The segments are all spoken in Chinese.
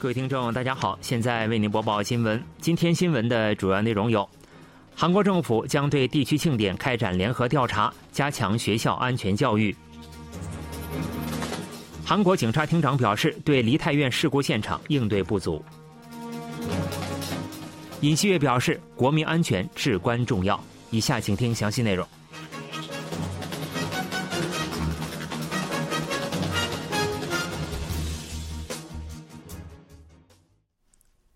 各位听众，大家好，现在为您播报新闻。今天新闻的主要内容有：韩国政府将对地区庆典开展联合调查，加强学校安全教育；韩国警察厅长表示，对梨泰院事故现场应对不足；尹锡悦表示，国民安全至关重要。以下请听详细内容。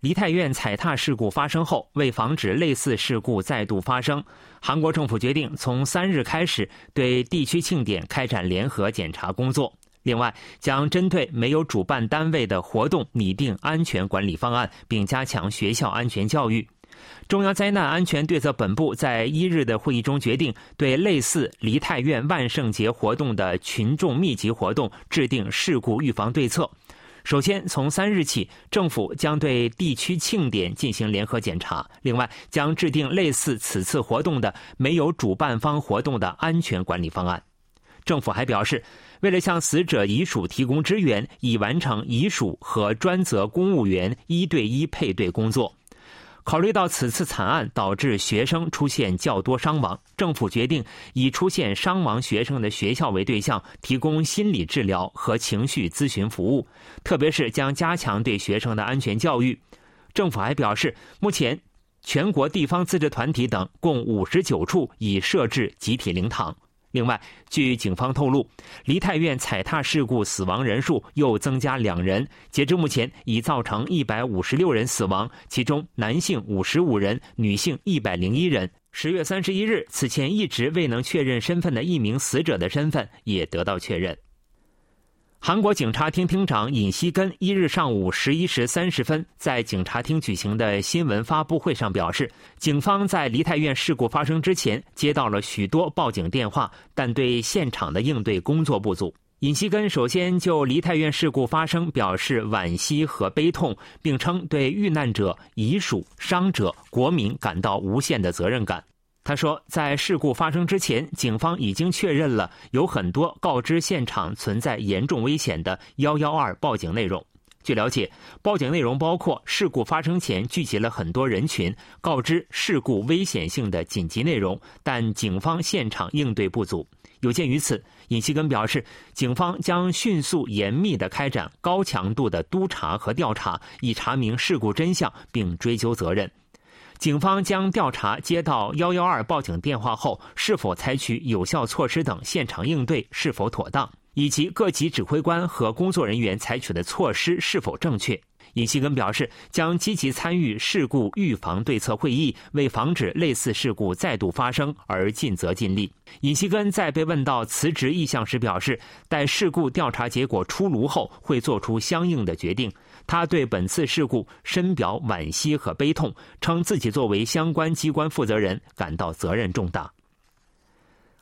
梨泰院踩踏事故发生后，为防止类似事故再度发生，韩国政府决定从三日开始对地区庆典开展联合检查工作。另外，将针对没有主办单位的活动拟定安全管理方案，并加强学校安全教育。中央灾难安全对策本部在一日的会议中决定，对类似梨泰院万圣节活动的群众密集活动制定事故预防对策。首先，从三日起，政府将对地区庆典进行联合检查。另外，将制定类似此次活动的没有主办方活动的安全管理方案。政府还表示，为了向死者遗属提供支援，已完成遗属和专责公务员一对一配对工作。考虑到此次惨案导致学生出现较多伤亡，政府决定以出现伤亡学生的学校为对象，提供心理治疗和情绪咨询服务，特别是将加强对学生的安全教育。政府还表示，目前全国地方自治团体等共五十九处已设置集体灵堂。另外，据警方透露，梨泰院踩踏事故死亡人数又增加两人，截至目前已造成一百五十六人死亡，其中男性五十五人，女性一百零一人。十月三十一日，此前一直未能确认身份的一名死者的身份也得到确认。韩国警察厅厅长尹锡根一日上午十一时三十分在警察厅举行的新闻发布会上表示，警方在梨泰院事故发生之前接到了许多报警电话，但对现场的应对工作不足。尹锡根首先就梨泰院事故发生表示惋惜和悲痛，并称对遇难者、遗属、伤者、国民感到无限的责任感。他说，在事故发生之前，警方已经确认了有很多告知现场存在严重危险的“幺幺二”报警内容。据了解，报警内容包括事故发生前聚集了很多人群，告知事故危险性的紧急内容，但警方现场应对不足。有鉴于此，尹锡根表示，警方将迅速严密地开展高强度的督查和调查，以查明事故真相并追究责任。警方将调查接到幺幺二报警电话后是否采取有效措施等现场应对是否妥当，以及各级指挥官和工作人员采取的措施是否正确。尹锡根表示，将积极参与事故预防对策会议，为防止类似事故再度发生而尽责尽力。尹锡根在被问到辞职意向时表示，待事故调查结果出炉后，会做出相应的决定。他对本次事故深表惋惜和悲痛，称自己作为相关机关负责人感到责任重大。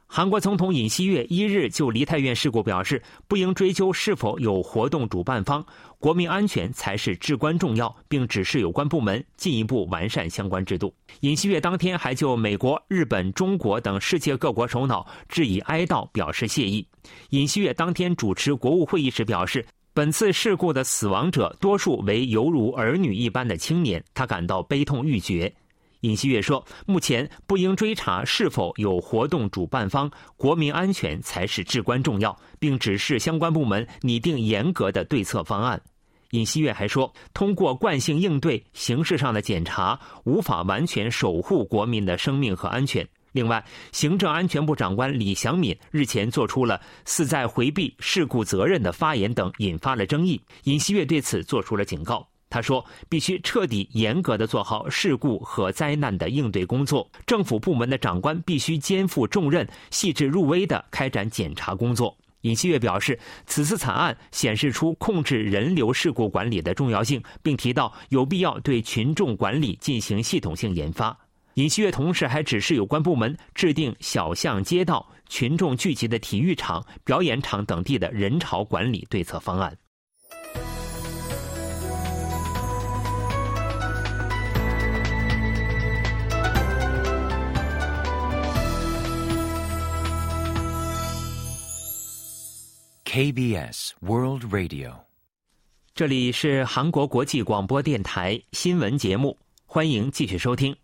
韩国总统尹锡悦一日就梨泰院事故表示，不应追究是否有活动主办方，国民安全才是至关重要，并指示有关部门进一步完善相关制度。尹锡悦当天还就美国、日本、中国等世界各国首脑致以哀悼表示谢意。尹锡悦当天主持国务会议时表示。本次事故的死亡者多数为犹如儿女一般的青年，他感到悲痛欲绝。尹锡悦说：“目前不应追查是否有活动主办方，国民安全才是至关重要，并指示相关部门拟定严格的对策方案。”尹锡悦还说：“通过惯性应对、形式上的检查，无法完全守护国民的生命和安全。”另外，行政安全部长官李祥敏日前做出了似在回避事故责任的发言等，引发了争议。尹锡悦对此做出了警告，他说：“必须彻底严格的做好事故和灾难的应对工作，政府部门的长官必须肩负重任，细致入微的开展检查工作。”尹锡悦表示，此次惨案显示出控制人流事故管理的重要性，并提到有必要对群众管理进行系统性研发。尹锡悦同时还指示有关部门制定小巷街道、群众聚集的体育场、表演场等地的人潮管理对策方案。KBS World Radio。这里是韩国国际广播电台新闻节目，欢迎继续收听。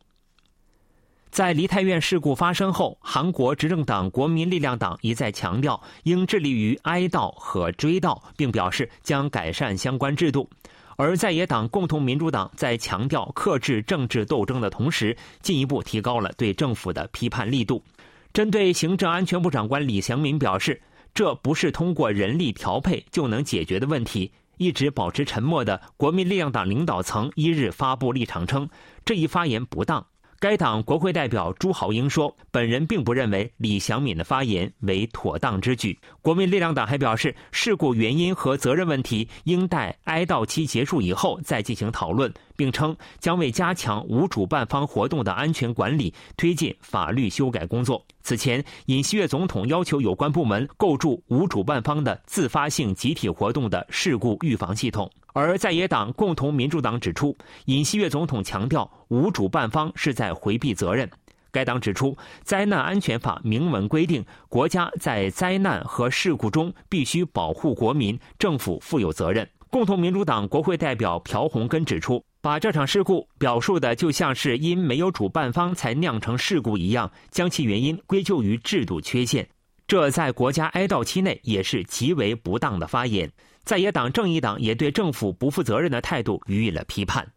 在梨泰院事故发生后，韩国执政党国民力量党一再强调应致力于哀悼和追悼，并表示将改善相关制度。而在野党共同民主党在强调克制政治斗争的同时，进一步提高了对政府的批判力度。针对行政安全部长官李祥民表示，这不是通过人力调配就能解决的问题。一直保持沉默的国民力量党领导层一日发布立场称，这一发言不当。该党国会代表朱豪英说：“本人并不认为李祥敏的发言为妥当之举。”国民力量党还表示，事故原因和责任问题应待哀悼期结束以后再进行讨论，并称将为加强无主办方活动的安全管理推进法律修改工作。此前，尹锡悦总统要求有关部门构筑无主办方的自发性集体活动的事故预防系统。而在野党共同民主党指出，尹锡悦总统强调无主办方是在回避责任。该党指出，灾难安全法明文规定，国家在灾难和事故中必须保护国民，政府负有责任。共同民主党国会代表朴洪根指出，把这场事故表述的就像是因没有主办方才酿成事故一样，将其原因归咎于制度缺陷，这在国家哀悼期内也是极为不当的发言。在野党正义党也对政府不负责任的态度予以了批判。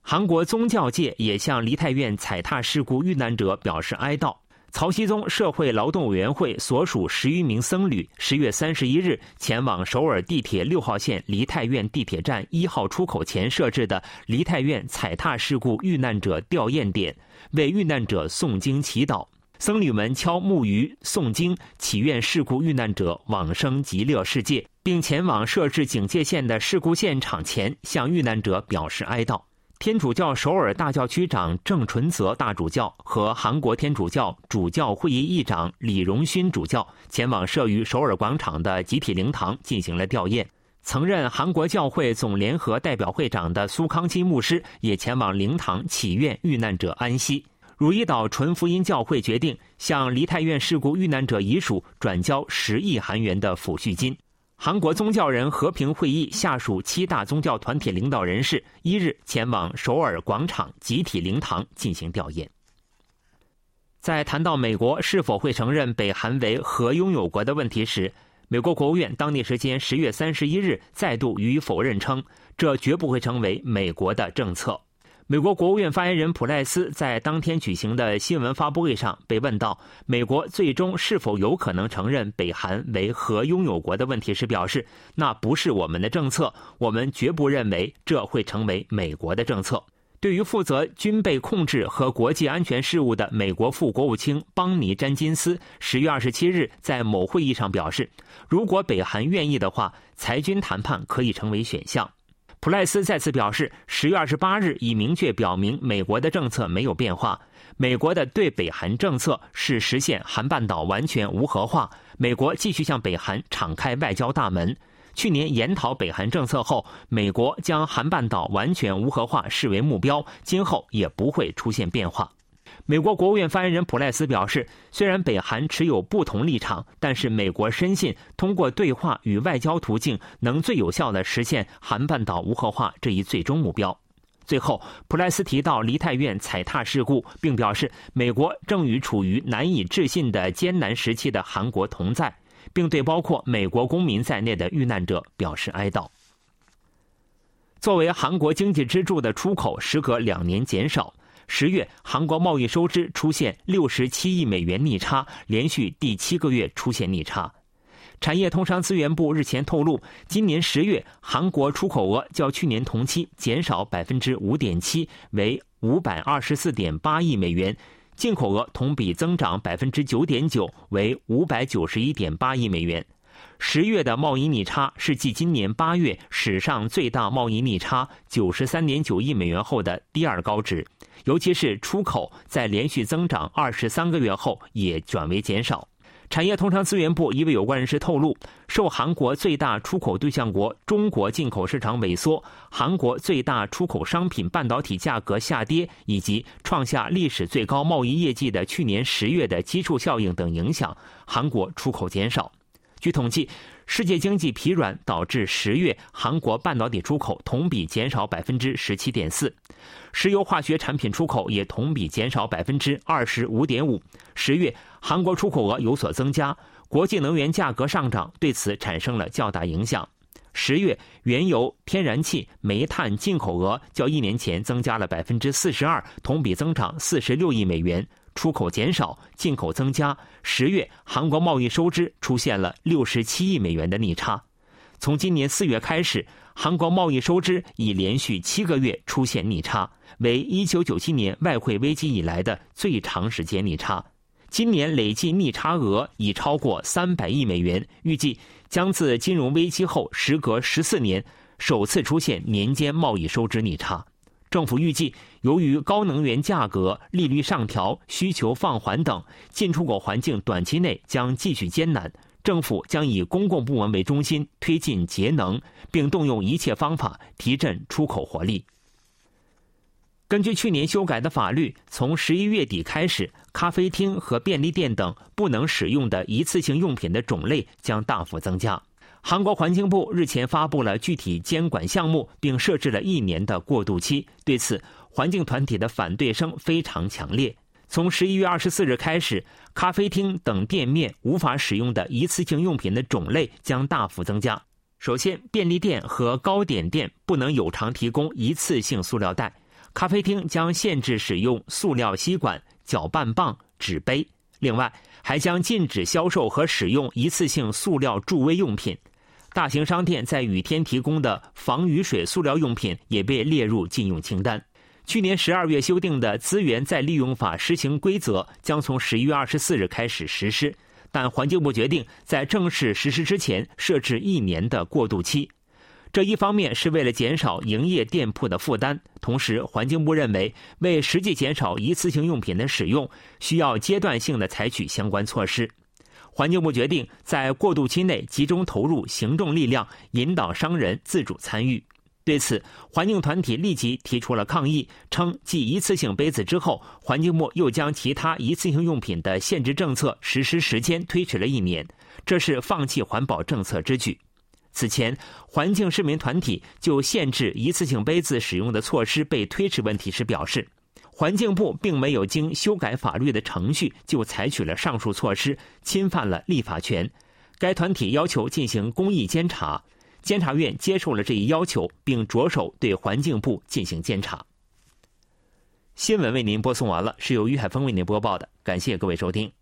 韩国宗教界也向梨泰院踩踏事故遇难者表示哀悼。曹熙宗社会劳动委员会所属十余名僧侣，十月三十一日前往首尔地铁六号线梨泰院地铁站一号出口前设置的梨泰院踩踏事故遇难者吊唁点，为遇难者诵经祈祷。僧侣们敲木鱼诵经，祈愿事故遇难者往生极乐世界，并前往设置警戒线的事故现场前向遇难者表示哀悼。天主教首尔大教区长郑纯泽大主教和韩国天主教主教会议议长李荣勋主教前往设于首尔广场的集体灵堂进行了吊唁。曾任韩国教会总联合代表会长的苏康基牧师也前往灵堂祈愿遇难者安息。汝矣岛纯福音教会决定向梨泰院事故遇难者遗属转交十亿韩元的抚恤金。韩国宗教人和平会议下属七大宗教团体领导人士一日前往首尔广场集体灵堂进行吊唁。在谈到美国是否会承认北韩为核拥有国的问题时，美国国务院当地时间十月三十一日再度予以否认，称这绝不会成为美国的政策。美国国务院发言人普赖斯在当天举行的新闻发布会上被问到美国最终是否有可能承认北韩为核拥有国的问题时，表示那不是我们的政策，我们绝不认为这会成为美国的政策。对于负责军备控制和国际安全事务的美国副国务卿邦尼·詹金斯，十月二十七日在某会议上表示，如果北韩愿意的话，裁军谈判可以成为选项。普赖斯再次表示，十月二十八日已明确表明，美国的政策没有变化。美国的对北韩政策是实现韩半岛完全无核化。美国继续向北韩敞开外交大门。去年研讨北韩政策后，美国将韩半岛完全无核化视为目标，今后也不会出现变化。美国国务院发言人普赖斯表示，虽然北韩持有不同立场，但是美国深信通过对话与外交途径能最有效地实现韩半岛无核化这一最终目标。最后，普赖斯提到梨泰院踩踏事故，并表示美国正与处于难以置信的艰难时期的韩国同在，并对包括美国公民在内的遇难者表示哀悼。作为韩国经济支柱的出口，时隔两年减少。十月，韩国贸易收支出现六十七亿美元逆差，连续第七个月出现逆差。产业通商资源部日前透露，今年十月韩国出口额较去年同期减少百分之五点七，为五百二十四点八亿美元；进口额同比增长百分之九点九，为五百九十一点八亿美元。十月的贸易逆差是继今年八月史上最大贸易逆差九十三点九亿美元后的第二高值。尤其是出口在连续增长二十三个月后也转为减少。产业通商资源部一位有关人士透露，受韩国最大出口对象国中国进口市场萎缩、韩国最大出口商品半导体价格下跌以及创下历史最高贸易业绩的去年十月的基数效应等影响，韩国出口减少。据统计，世界经济疲软导致十月韩国半导体出口同比减少百分之十七点四，石油化学产品出口也同比减少百分之二十五点五。十月韩国出口额有所增加，国际能源价格上涨对此产生了较大影响。十月原油、天然气、煤炭进口额较一年前增加了百分之四十二，同比增长四十六亿美元。出口减少，进口增加。十月，韩国贸易收支出现了六十七亿美元的逆差。从今年四月开始，韩国贸易收支已连续七个月出现逆差，为一九九七年外汇危机以来的最长时间逆差。今年累计逆差额已超过三百亿美元，预计将自金融危机后时隔十四年首次出现年间贸易收支逆差。政府预计，由于高能源价格、利率上调、需求放缓等，进出口环境短期内将继续艰难。政府将以公共部门为中心，推进节能，并动用一切方法提振出口活力。根据去年修改的法律，从十一月底开始，咖啡厅和便利店等不能使用的一次性用品的种类将大幅增加。韩国环境部日前发布了具体监管项目，并设置了一年的过渡期。对此，环境团体的反对声非常强烈。从十一月二十四日开始，咖啡厅等店面无法使用的一次性用品的种类将大幅增加。首先，便利店和糕点店不能有偿提供一次性塑料袋；咖啡厅将限制使用塑料吸管、搅拌棒、纸杯。另外，还将禁止销售和使用一次性塑料助威用品。大型商店在雨天提供的防雨水塑料用品也被列入禁用清单。去年十二月修订的资源再利用法施行规则将从十一月二十四日开始实施，但环境部决定在正式实施之前设置一年的过渡期。这一方面是为了减少营业店铺的负担，同时环境部认为，为实际减少一次性用品的使用，需要阶段性的采取相关措施。环境部决定在过渡期内集中投入行政力量，引导商人自主参与。对此，环境团体立即提出了抗议，称继一次性杯子之后，环境部又将其他一次性用品的限制政策实施时间推迟了一年，这是放弃环保政策之举。此前，环境市民团体就限制一次性杯子使用的措施被推迟问题时表示，环境部并没有经修改法律的程序就采取了上述措施，侵犯了立法权。该团体要求进行公益监察，监察院接受了这一要求，并着手对环境部进行监察。新闻为您播送完了，是由于海峰为您播报的，感谢各位收听。